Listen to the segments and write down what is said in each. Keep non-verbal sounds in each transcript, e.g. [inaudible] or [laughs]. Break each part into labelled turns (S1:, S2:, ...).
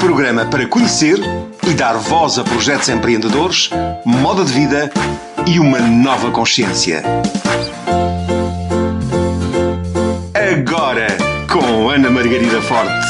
S1: Programa para conhecer e dar voz a projetos empreendedores, moda de vida e uma nova consciência. Agora, com Ana Margarida Forte.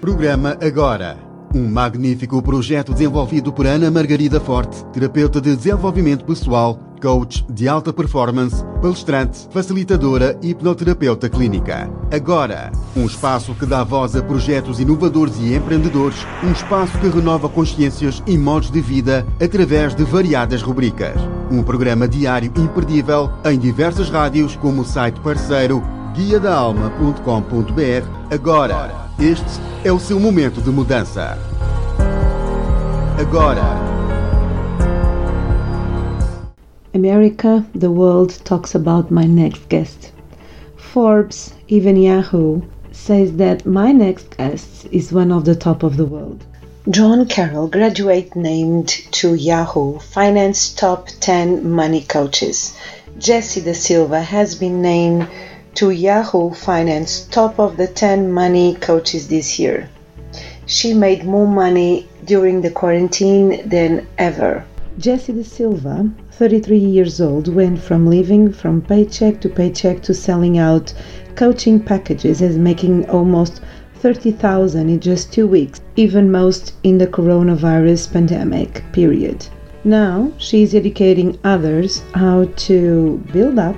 S2: Programa Agora. Um magnífico projeto desenvolvido por Ana Margarida Forte, terapeuta de desenvolvimento pessoal, coach de alta performance, palestrante, facilitadora e hipnoterapeuta clínica. Agora, um espaço que dá voz a projetos inovadores e empreendedores, um espaço que renova consciências e modos de vida através de variadas rubricas. Um programa diário imperdível em diversas rádios, como o site parceiro guiadaalma.com.br. Agora, este é o seu momento de mudança. Agora.
S3: America, the world talks about my next guest. Forbes, even Yahoo, says that my next guest is one of the top of the world. John Carroll, graduate named to Yahoo Finance Top 10 Money Coaches. Jesse De Silva has been named to Yahoo Finance top of the 10 money coaches this year. She made more money during the quarantine than ever. Jessie De Silva, 33 years old, went from living from paycheck to paycheck to selling out coaching packages and making almost 30,000 in just 2 weeks, even most in the coronavirus pandemic period. Now, she is educating others how to build up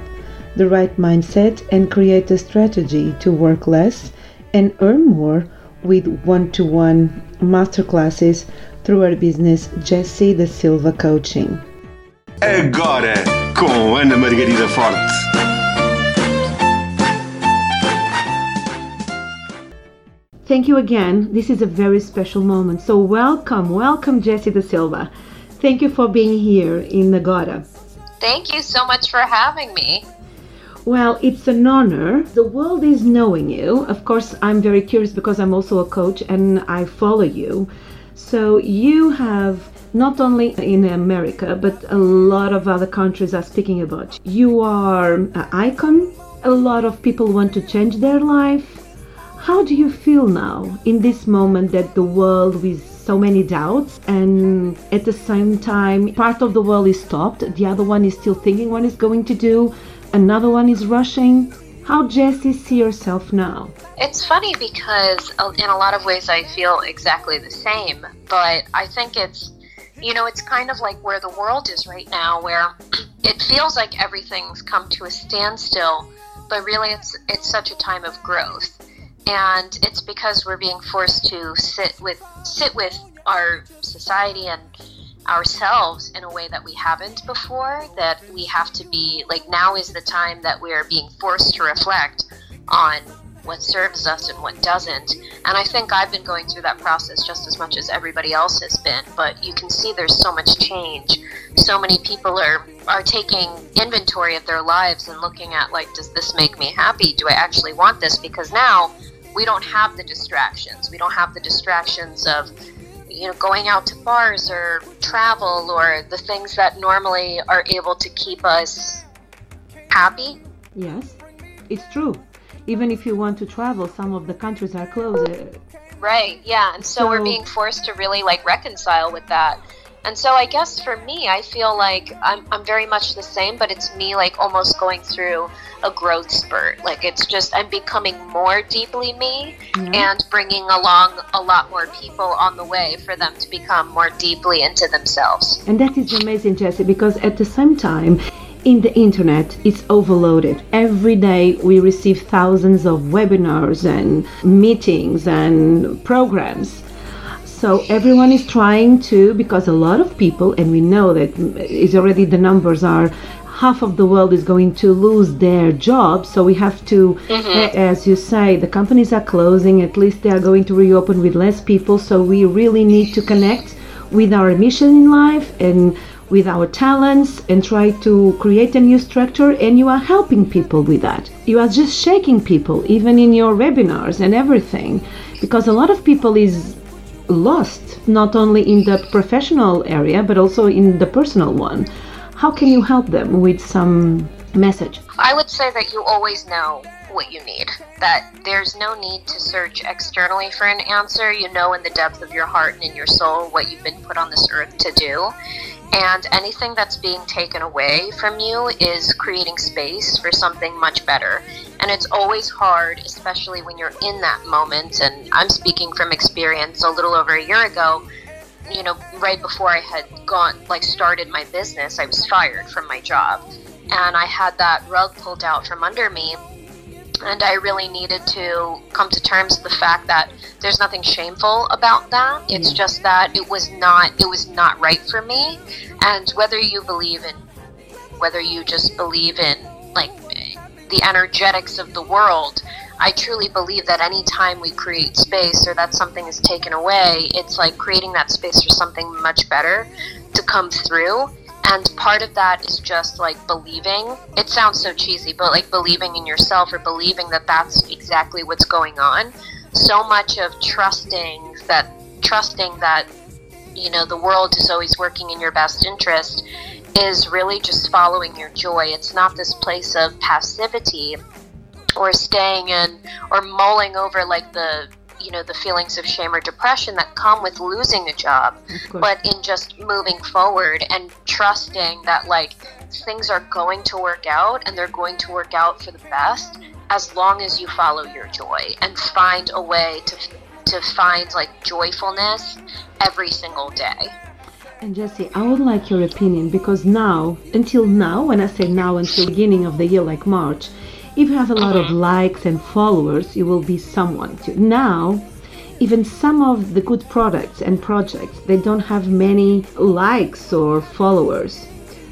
S3: the right mindset and create a strategy to work less and earn more with one to one masterclasses through our business Jessie da Silva Coaching.
S1: Agora, com Ana Margarida Forte.
S3: Thank you again. This is a very special moment. So, welcome, welcome, Jesse da Silva. Thank you for being here in Agora.
S4: Thank you so much for having me.
S3: Well, it's an honor. The world is knowing you. Of course, I'm very curious because I'm also a coach and I follow you. So, you have not only in America, but a lot of other countries are speaking about you. Are an icon. A lot of people want to change their life. How do you feel now in this moment that the world with so many doubts and at the same time part of the world is stopped, the other one is still thinking what it's going to do, another one is rushing. How Jessie see herself now?
S4: It's funny because uh, in a lot of ways I feel exactly the same, but I think it's you know, it's kind of like where the world is right now where it feels like everything's come to a standstill, but really it's it's such a time of growth. And it's because we're being forced to sit with sit with our society and ourselves in a way that we haven't before that we have to be like now is the time that we're being forced to reflect on what serves us and what doesn't. And i think i've been going through that process just as much as everybody else has been but you can see there's so much change. So many people are are taking inventory of their lives and looking at like does this make me happy? Do i actually want this? Because now we don't have the distractions. We don't have the distractions of you know, going out to bars or travel or the things that normally are able to keep us happy.
S3: Yes, it's true. Even if you want to travel, some of the countries are closed.
S4: Right, yeah. And so, so we're being forced to really like reconcile with that. And so I guess for me, I feel like I'm, I'm very much the same, but it's me like almost going through a growth spurt. Like it's just, I'm becoming more deeply me mm-hmm. and bringing along a lot more people on the way for them to become more deeply into themselves.
S3: And that is amazing, Jessie, because at the same time, in the internet it's overloaded every day we receive thousands of webinars and meetings and programs so everyone is trying to, because a lot of people, and we know that is already the numbers are half of the world is going to lose their jobs. So we have to, mm-hmm. as you say, the companies are closing. At least they are going to reopen with less people. So we really need to connect with our mission in life and with our talents and try to create a new structure and you are helping people with that you are just shaking people even in your webinars and everything because a lot of people is lost, not only in the professional area, but also in the personal one. How can you help them with some message?
S4: I would say that you always know what you need. That there's no need to search externally for an answer. You know in the depth of your heart and in your soul what you've been put on this earth to do. And anything that's being taken away from you is creating space for something much better. And it's always hard, especially when you're in that moment. And I'm speaking from experience a little over a year ago. You know, right before I had gone, like, started my business, I was fired from my job. And I had that rug pulled out from under me and I really needed to come to terms with the fact that there's nothing shameful about that. It's just that it was not it was not right for me. And whether you believe in whether you just believe in like the energetics of the world, I truly believe that anytime we create space or that something is taken away, it's like creating that space for something much better to come through and part of that is just like believing. It sounds so cheesy, but like believing in yourself or believing that that's exactly what's going on. So much of trusting that, trusting that, you know, the world is always working in your best interest is really just following your joy. It's not this place of passivity or staying in or mulling over like the you know the feelings of shame or depression that come with losing a job but in just moving forward and trusting that like things are going to work out and they're going to work out for the best as long as you follow your joy and find a way to to find like joyfulness every single day.
S3: And Jesse, I would like your opinion because now, until now, when I say now until beginning of the year, like March, if you have a lot of uh-huh. likes and followers, you will be someone. Now, even some of the good products and projects, they don't have many likes or followers.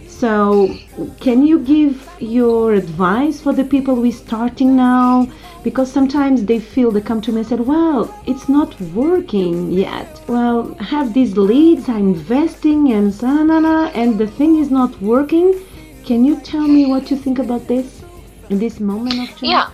S3: So, can you give your advice for the people we're starting now? Because sometimes they feel they come to me and said, "Well, it's not working yet. Well, have these leads, I'm investing, and na na, and the thing is not working." Can you tell me what you think about this? In this moment of change?
S4: Yeah.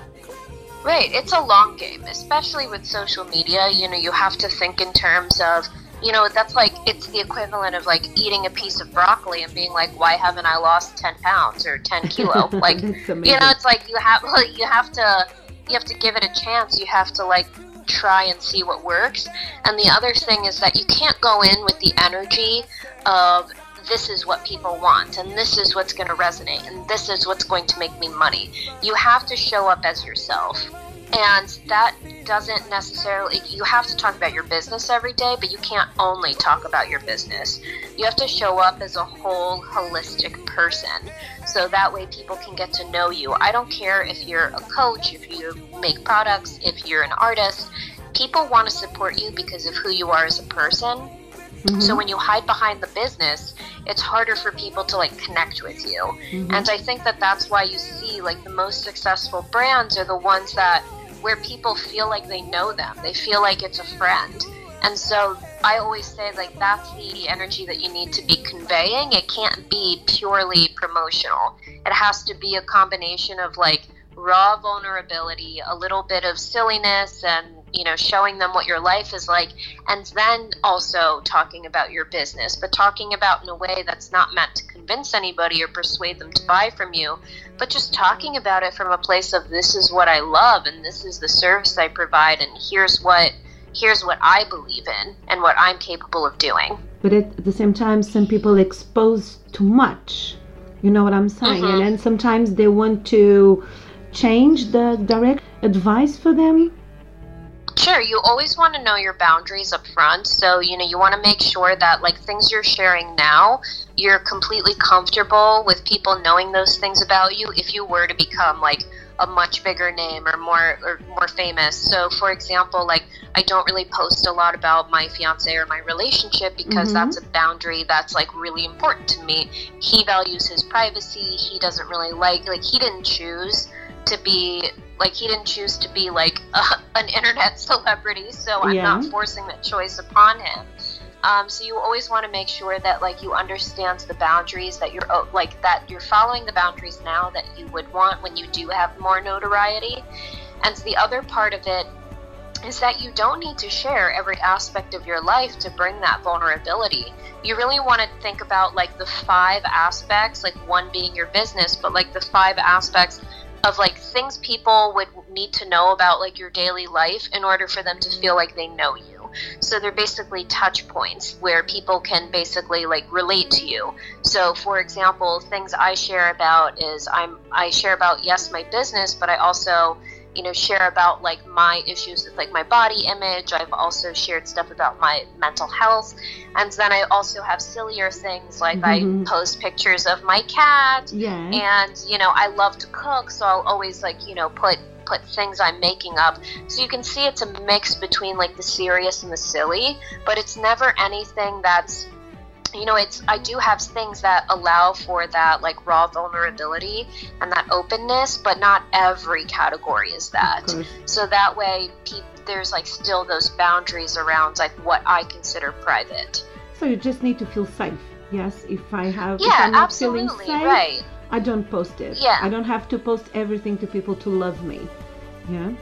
S4: Right. It's a long game, especially with social media. You know, you have to think in terms of, you know, that's like, it's the equivalent of like eating a piece of broccoli and being like, why haven't I lost 10 pounds or 10 [laughs] kilo? Like, you know, it's like you have, [laughs] you have to, you have to give it a chance. You have to like try and see what works. And the other thing is that you can't go in with the energy of this is what people want and this is what's going to resonate and this is what's going to make me money. You have to show up as yourself. And that doesn't necessarily, you have to talk about your business every day, but you can't only talk about your business. You have to show up as a whole holistic person. So that way people can get to know you. I don't care if you're a coach, if you make products, if you're an artist. People want to support you because of who you are as a person Mm-hmm. So when you hide behind the business, it's harder for people to like connect with you. Mm-hmm. And I think that that's why you see like the most successful brands are the ones that where people feel like they know them. They feel like it's a friend. And so I always say like that's the energy that you need to be conveying. It can't be purely promotional. It has to be a combination of like raw vulnerability, a little bit of silliness and you know showing them what your life is like and then also talking about your business but talking about in a way that's not meant to convince anybody or persuade them to buy from you but just talking about it from a place of this is what I love and this is the service I provide and here's what here's what I believe in and what I'm capable of doing.
S3: But at the same time some people expose too much. You know what I'm saying? Mm-hmm. and then sometimes they want to change the direct advice for them
S4: Sure, you always want to know your boundaries up front. So, you know, you want to make sure that, like, things you're sharing now, you're completely comfortable with people knowing those things about you if you were to become, like, a much bigger name or more or more famous. So, for example, like I don't really post a lot about my fiance or my relationship because mm-hmm. that's a boundary that's like really important to me. He values his privacy. He doesn't really like like he didn't choose to be like he didn't choose to be like [laughs] a, an internet celebrity so i'm yeah. not forcing that choice upon him um, so you always want to make sure that like you understand the boundaries that you're oh, like that you're following the boundaries now that you would want when you do have more notoriety and the other part of it is that you don't need to share every aspect of your life to bring that vulnerability. You really want to think about like the five aspects, like one being your business, but like the five aspects of like things people would need to know about like your daily life in order for them to feel like they know you. So they're basically touch points where people can basically like relate to you. So for example, things I share about is I'm I share about yes my business, but I also you know share about like my issues with like my body image i've also shared stuff about my mental health and then i also have sillier things like
S3: Mhm.
S4: i post pictures of my cat
S3: Yeah.
S4: and you know i love to cook so i'll always like you know put put things i'm making up so you can see it's a mix between like the serious and the silly but it's never anything that's you know it's i do have things that allow for that like raw vulnerability and that openness but not every category is that so that way pe- there's like still those boundaries around like what i consider private
S3: So you just need to feel safe. Yes, if I have, if I'm not
S4: absolutely
S3: feeling safe,
S4: right
S3: I don't post it.
S4: Yeah.
S3: I don't have to post everything to people to love me. Yeah.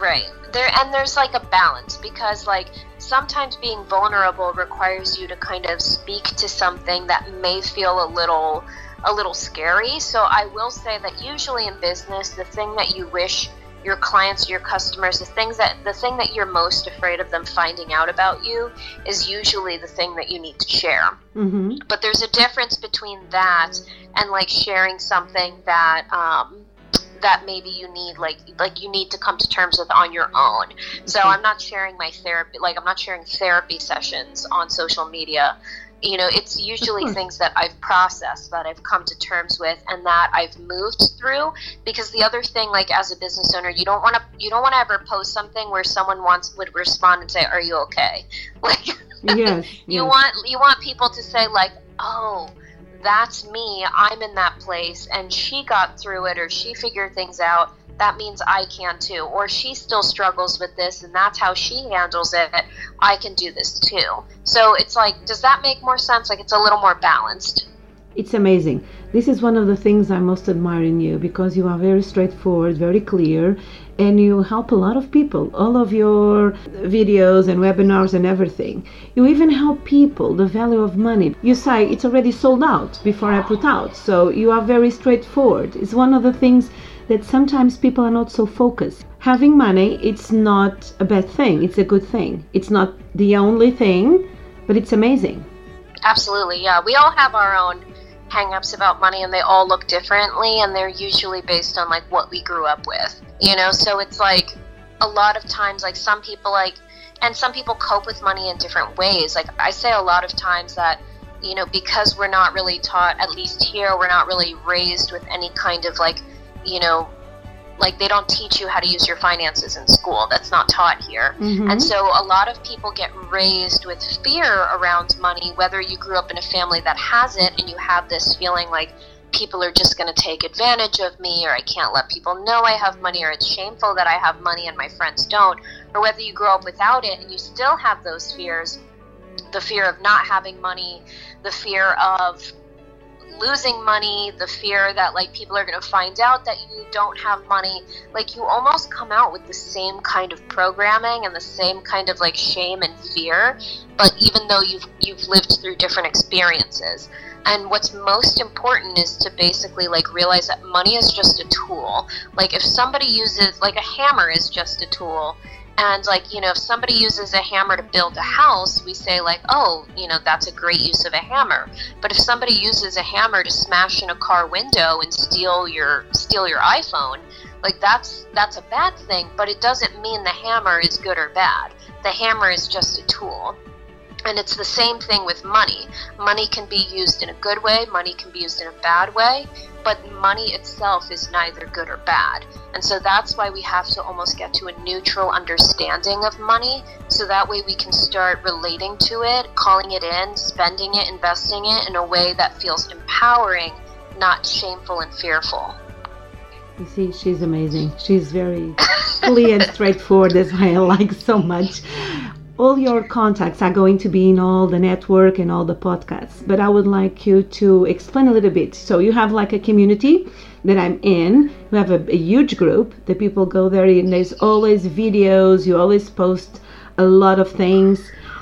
S4: Right. There and there's like a balance because like sometimes being vulnerable requires you to kind of speak to something that may feel a little a little scary. So I will say that usually in business the thing that you wish your clients, your customers, the things that the thing that you're most afraid of them finding out about you is usually the thing that you need to share
S3: Mm-hmm.
S4: but there's a difference between that and like sharing something that um, that maybe you need like like you need to come to terms with on your own so
S3: Okay.
S4: i'm not sharing my therapy like i'm not sharing therapy sessions on social media you know it's usually
S3: course.
S4: things that i've processed that i've come to terms with and that i've moved through because the other thing like as a business owner you don't want to you don't want to ever post something where someone wants would respond and say are you okay [laughs] like
S3: Yes.
S4: you
S3: yes.
S4: want you want people to say like oh that's me i'm in that place and she got through it or she figured things out that means i can too. Or she still struggles with this and that's how she handles it i can do this too. So it's like does that make more sense? Like it's a little more balanced.
S3: It's amazing. This is one of the things I most admire in you because you are very straightforward, very clear, and you help a lot of people. All of your videos and webinars and everything. You even help people the value of money. You say it's already sold out before I put out. So you are very straightforward. It's one of the things that sometimes people are not so focused. Having money, it's not a bad thing. It's a good thing. It's not the only thing, but it's amazing.
S4: absolutely yeah we all have our own hang-ups about money and they all look differently and they're usually based on like what we grew up with you know? So it's like a lot of times like some people like and some people cope with money in different ways. Like i say a lot of times that you know because we're not really taught at least here we're not really raised with any kind of like you know like they don't teach you how to use your finances in school. That's not taught here.
S3: Mhm.
S4: and so a lot of people get raised with fear around money, whether you grew up in a family that has it and you have this feeling like people are just going to take advantage of me or I can't let people know I have money or it's shameful that I have money and my friends don't, or whether you grow up without it and you still have those fears the fear of not having money, the fear of losing money, the fear that like people are going to find out that you don't have money, like you almost come out with the same kind of programming and the same kind of like shame and fear, but even though you've you've lived through different experiences. And what's most important is to basically like realize that money is just a tool. Like if somebody uses like a hammer is just a tool and like you know if somebody uses a hammer to build a house we say like oh you know that's a great use of a hammer. But if somebody uses a hammer to smash in a car window and steal your steal your iphone like that's that's a bad thing but it doesn't mean the hammer is good or bad. The hammer is just a tool and it's the same thing with money money can be used in a good way money can be used in a bad way but money itself is neither good or bad. And so that's why we have to almost get to a neutral understanding of money so that way we can start relating to it, calling it in, spending it, investing it in a way that feels empowering, not shameful and fearful.
S3: You see, she's amazing. She's very clear and [laughs] straightforward. That's why I like so much. All your contacts are going to be in all the network and all the podcasts. But I would like you to explain a little bit. So you have like a community that I'm in. You have a, a huge group. The people go there, and there's always videos. You always post a lot of things.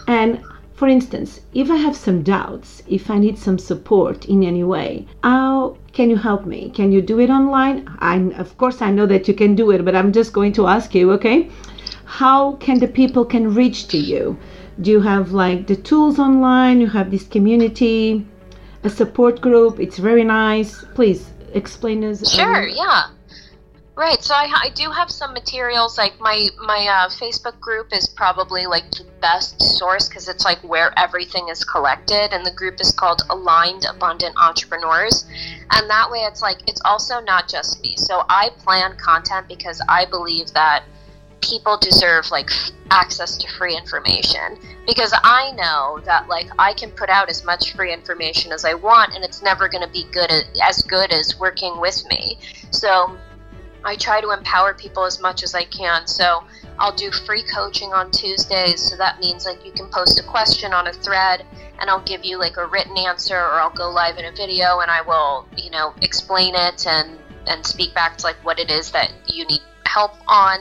S3: And For instance, if I have some doubts, if I need some support in any way, how can you help me? Can you do it online? I, of course, I know that you can do it, but I'm just going to ask you, okay? How can the people can reach to you? Do you have like the tools online? You have this community, a support group. It's very nice. Please explain us.
S4: Sure. Um, yeah. Right. So I, I do have some materials. Like my my uh, Facebook group is probably like the best source because it's like where everything is collected, and the group is called Aligned Abundant Entrepreneurs, and that way it's like it's also not just me. So I plan content because I believe that people deserve like access to free information because I know that like I can put out as much free information as I want and it's never going to be good as good as working with me. So I try to empower people as much as I can. So I'll do free coaching on Tuesdays. So that means like you can post a question on a thread and I'll give you like a written answer or I'll go live in a video and I will, you know, explain it and and speak back to like what it is that you need help on.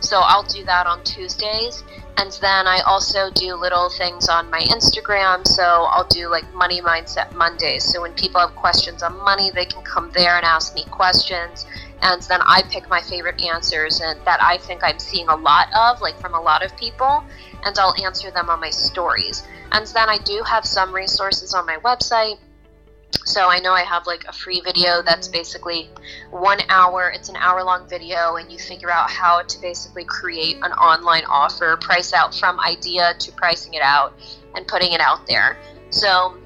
S4: So I'll do that on Tuesdays. And then I also do little things on my Instagram. So I'll do like Money Mindset Mondays. So when people have questions on money, they can come there and ask me questions and then I pick my favorite answers and that I think I'm seeing a lot of, like from a lot of people, and I'll answer them on my stories. And then I do have some resources on my website. So I know I have like a free video that's basically one hour. It's an hour long video, and you figure out how to basically create an online offer, price out from idea to pricing it out and putting it out there. So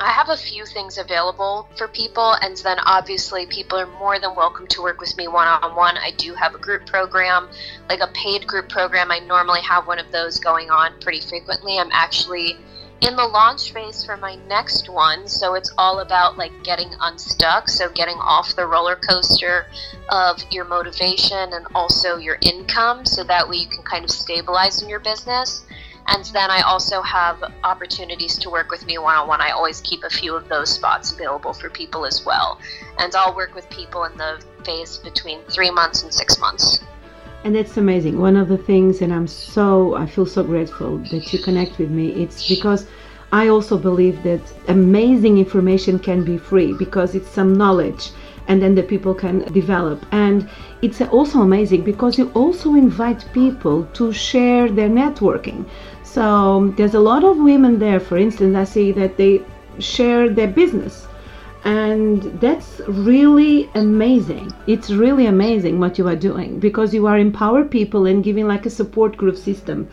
S4: I have a few things available for people, and then obviously people are more than welcome to work with me one on one. I do have a group program, like a paid group program. I normally have one of those going on pretty frequently. I'm actually in the launch phase for my next one, so it's all about like getting unstuck, so getting off the roller coaster of your motivation and also your income, so that way you can kind of stabilize in your business. And then I also have opportunities to work with me one on one. I always keep a few of those spots available for people as well. And I'll work with people in the phase between three months and six months.
S3: And that's amazing. One of the things, and I'm so, I feel so grateful that you connect with me, it's because I also believe that amazing information can be free because it's some knowledge and then the people can develop. And it's also amazing because you also invite people to share their networking. So there's a lot of women there, for instance, I see that they share their business. And that's really amazing. It's really amazing what you are doing because you are empower people and giving like a support group system.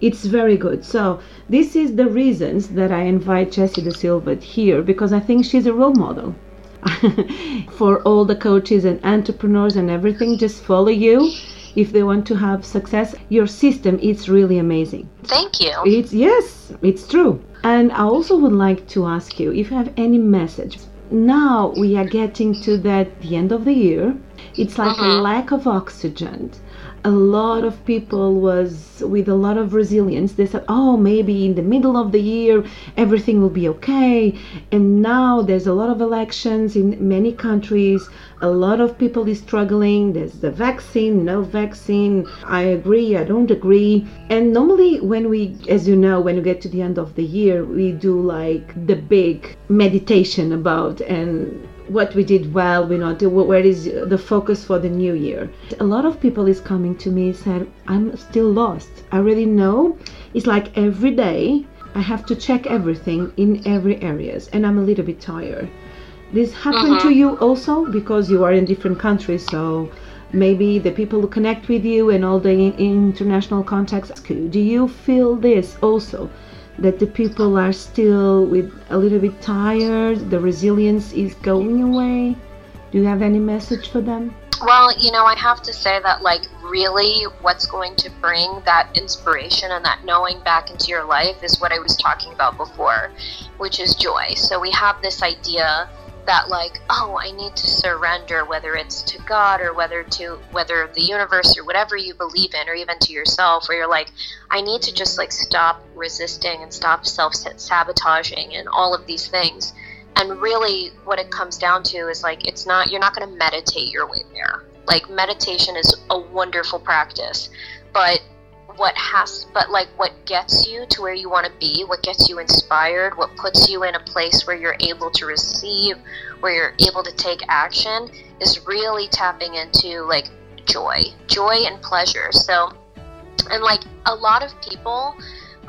S3: It's very good. So this is the reasons that I invite Jessie De Silva here because I think she's a role model. [laughs] for all the coaches and entrepreneurs and everything, just follow you if they want to have success. Your system is really amazing.
S4: Thank you.
S3: It's yes, it's true. And I also would like to ask you if you have any message. Now we are getting to that the end of the year. It's like uh-huh. a lack of oxygen a lot of people was with a lot of resilience. They said oh maybe in the middle of the year everything will be okay. And now there's a lot of elections in many countries. A lot of people is struggling. There's the vaccine no vaccine. I agree i don't agree. And normally when we as you know when you get to the end of the year we do like the big meditation about and what we did well we not do where is the focus for the new year? A lot of people is coming to me said i'm still lost. I really know. It's like every day i have to check everything in every areas and i'm a little bit tired. This happened uh-huh. to you also? Because you are in different countries so maybe the people who connect with you and all the international contacts do you feel this also that the people are still with a little bit tired, the resilience is going away? Do you have any message for them?
S4: Well, you know, I have to say that, like, really what's going to bring that inspiration and that knowing back into your life is what I was talking about before, which is joy. So we have this idea that like oh i need to surrender whether it's to god or whether to whether the universe or whatever you believe in or even to yourself where you're like i need to just like stop resisting and stop self-sabotaging and all of these things. And really what it comes down to is like it's not you're not going to meditate your way there. Like meditation is a wonderful practice. But what has but like what gets you to where you want to be what gets you inspired what puts you in a place where you're able to receive where you're able to take action is really tapping into like joy joy and pleasure. So and like a lot of people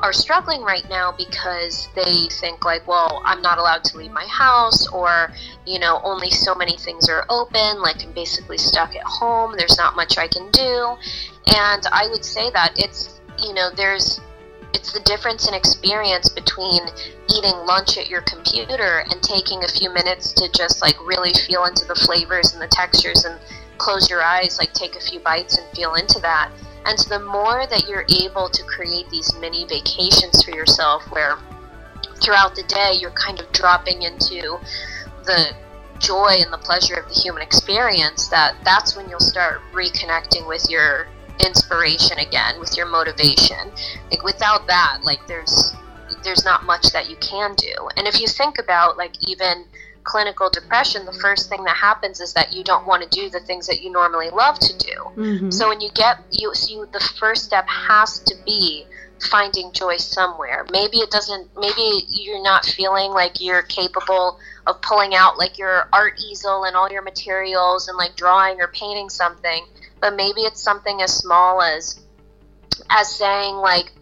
S4: are struggling right now because they think like well i'm not allowed to leave my house or you know only so many things are open like i'm basically stuck at home there's not much i can do. And i would say that it's you know there's it's the difference in experience between eating lunch at your computer and taking a few minutes to just like really feel into the flavors and the textures and close your eyes like take a few bites and feel into that and so the more that you're able to create these mini vacations for yourself where throughout the day you're kind of dropping into the joy and the pleasure of the human experience that that's when you'll start reconnecting with your inspiration again with your motivation. Like without that like there's there's not much that you can do. And if you think about like even clinical depression, the first thing that happens is that you don't want to do the things that you normally love to do. Mm-hmm. So when you get you, so you, the first step has to be finding joy somewhere. Maybe it doesn't. Maybe you're not feeling like you're capable of pulling out like your art easel and all your materials and like drawing or painting something. But maybe it's something as small as as saying like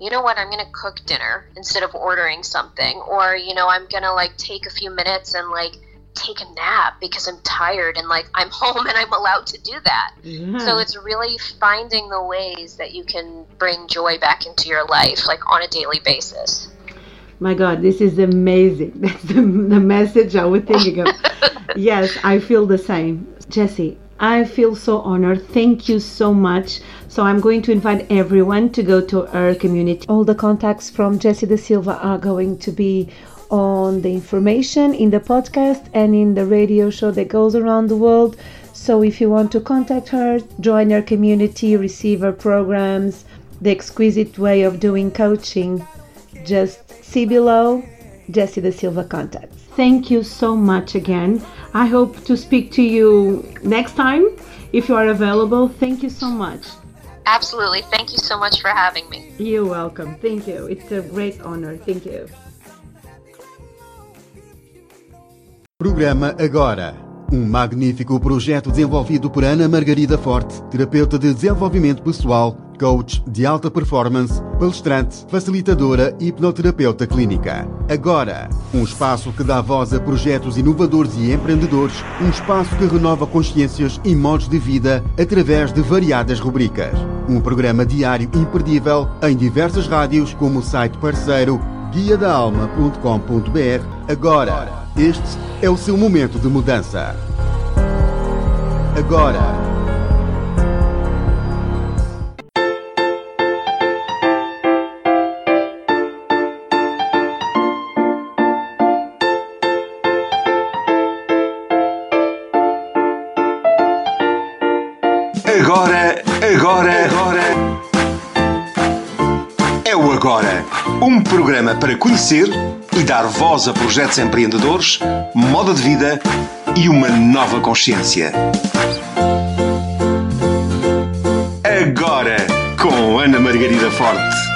S4: you know what, I'm going to cook dinner instead of ordering something. Or, you know, I'm going to like take a few minutes and like take a nap because I'm tired and like I'm [laughs] home and I'm allowed to do that. Mm-hmm. So it's really finding the ways that you can bring joy back into your life, like on a daily basis.
S3: My God, this is amazing. [laughs] That's the, the message I was thinking of. [laughs] yes, I feel the same. Jesse, I feel so honored. Thank you so much. So I'm going to invite everyone to go to our community. All the contacts from Jessie De Silva are going to be on the information in the podcast and in the radio show that goes around the world. So if you want to contact her, join our community, receive her programs, the exquisite way of doing coaching, just see below Jessie Da Silva contacts. Thank you so much again. I hope to speak to you next time if you are available. Thank you so much.
S4: Absolutely. Thank you so much for having me.
S3: You're welcome. Thank you. It's a great honor. Thank you.
S2: Programa Agora. Um magnífico projeto desenvolvido por Ana Margarida Forte, terapeuta de desenvolvimento pessoal, coach de alta performance, palestrante, facilitadora e hipnoterapeuta clínica. Agora, um espaço que dá voz a projetos inovadores e empreendedores, um espaço que renova consciências e modos de vida através de variadas rubricas. Um programa diário imperdível em diversas rádios, como o site parceiro guiadaalma.com.br. Agora este é o seu momento de mudança. Agora.
S1: Programa para conhecer e dar voz a projetos empreendedores, moda de vida e uma nova consciência. Agora, com Ana Margarida Forte.